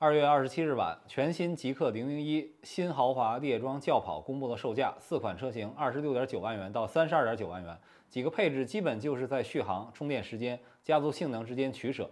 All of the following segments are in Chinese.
二月二十七日晚，全新极氪零零一新豪华猎装轿跑公布了售价，四款车型二十六点九万元到三十二点九万元，几个配置基本就是在续航、充电时间、加速性能之间取舍。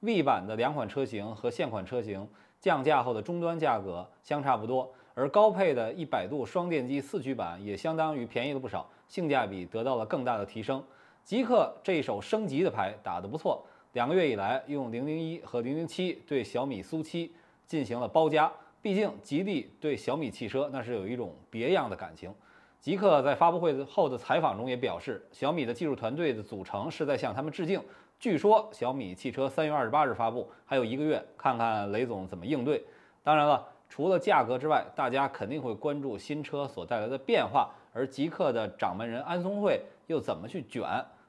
V 版的两款车型和现款车型降价后的终端价格相差不多，而高配的一百度双电机四驱版也相当于便宜了不少，性价比得到了更大的提升。极氪这一手升级的牌打得不错。两个月以来，用零零一和零零七对小米苏七进行了包夹。毕竟，吉利对小米汽车那是有一种别样的感情。极客在发布会后的采访中也表示，小米的技术团队的组成是在向他们致敬。据说小米汽车三月二十八日发布，还有一个月，看看雷总怎么应对。当然了，除了价格之外，大家肯定会关注新车所带来的变化，而极客的掌门人安松会又怎么去卷？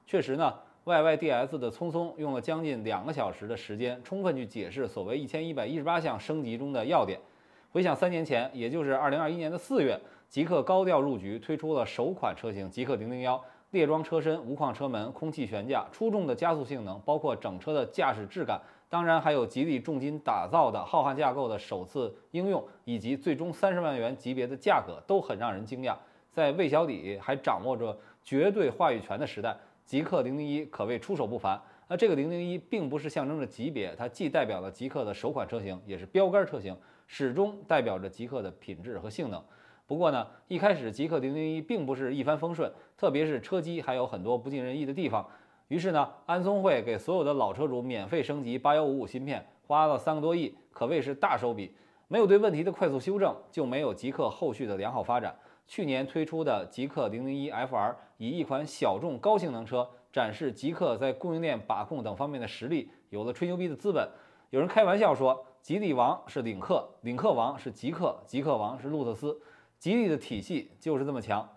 确实呢。YYDS 的聪聪用了将近两个小时的时间，充分去解释所谓一千一百一十八项升级中的要点。回想三年前，也就是二零二一年的四月，极氪高调入局，推出了首款车型极氪零零幺，猎装车身、无框车门、空气悬架，出众的加速性能，包括整车的驾驶质感，当然还有吉利重金打造的浩瀚架构的首次应用，以及最终三十万元级别的价格，都很让人惊讶。在魏小李还掌握着绝对话语权的时代。极氪零零一可谓出手不凡。那这个零零一并不是象征着级别，它既代表了极氪的首款车型，也是标杆车型，始终代表着极氪的品质和性能。不过呢，一开始极氪零零一并不是一帆风顺，特别是车机还有很多不尽人意的地方。于是呢，安聪会给所有的老车主免费升级八幺五五芯片，花了三个多亿，可谓是大手笔。没有对问题的快速修正，就没有极氪后续的良好发展。去年推出的极氪零零一 FR，以一款小众高性能车展示极氪在供应链把控等方面的实力，有了吹牛逼的资本。有人开玩笑说，吉利王是领克，领克王是极氪，极氪王是路特斯，吉利的体系就是这么强。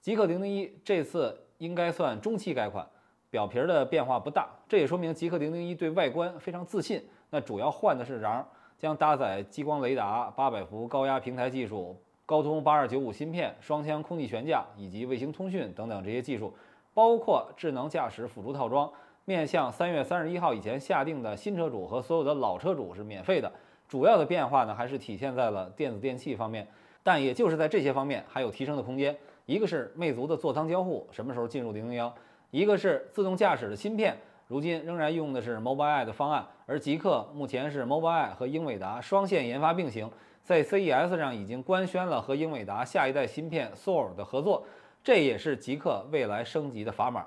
极氪零零一这次应该算中期改款，表皮的变化不大，这也说明极氪零零一对外观非常自信。那主要换的是瓤，将搭载激光雷达、八百伏高压平台技术。高通八二九五芯片、双腔空气悬架以及卫星通讯等等这些技术，包括智能驾驶辅助套装，面向三月三十一号以前下定的新车主和所有的老车主是免费的。主要的变化呢，还是体现在了电子电器方面，但也就是在这些方面还有提升的空间。一个是魅族的座舱交互什么时候进入零零幺，一个是自动驾驶的芯片，如今仍然用的是 Mobileye 的方案，而极氪目前是 Mobileye 和英伟达双线研发并行。在 CES 上已经官宣了和英伟达下一代芯片 Thor 的合作，这也是极氪未来升级的砝码。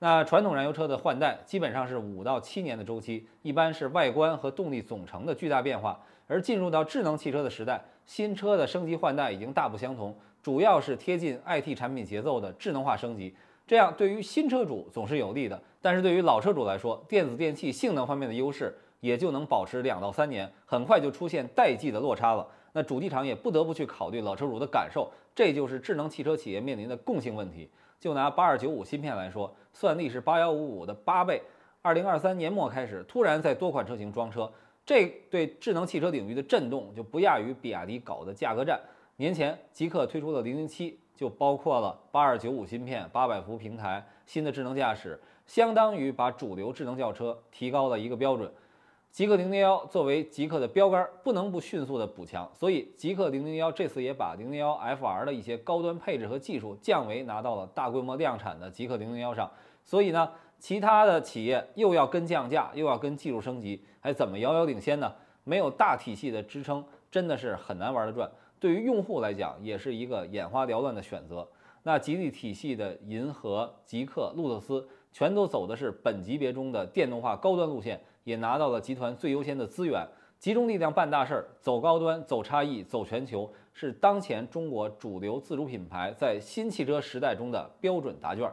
那传统燃油车的换代基本上是五到七年的周期，一般是外观和动力总成的巨大变化。而进入到智能汽车的时代，新车的升级换代已经大不相同，主要是贴近 IT 产品节奏的智能化升级。这样对于新车主总是有利的，但是对于老车主来说，电子电器性能方面的优势。也就能保持两到三年，很快就出现代际的落差了。那主机厂也不得不去考虑老车主的感受，这就是智能汽车企业面临的共性问题。就拿八二九五芯片来说，算力是八幺五五的八倍。二零二三年末开始，突然在多款车型装车，这对智能汽车领域的震动就不亚于比亚迪搞的价格战。年前极氪推出的零零七就包括了八二九五芯片、八百伏平台、新的智能驾驶，相当于把主流智能轿车提高了一个标准。极氪零零幺作为极氪的标杆，不能不迅速的补强，所以极氪零零幺这次也把零零幺 FR 的一些高端配置和技术降维拿到了大规模量产的极氪零零幺上。所以呢，其他的企业又要跟降价，又要跟技术升级，还怎么遥遥领先呢？没有大体系的支撑，真的是很难玩得转。对于用户来讲，也是一个眼花缭乱的选择。那吉利体系的银河、极氪、路特斯，全都走的是本级别中的电动化高端路线。也拿到了集团最优先的资源，集中力量办大事儿，走高端、走差异、走全球，是当前中国主流自主品牌在新汽车时代中的标准答卷。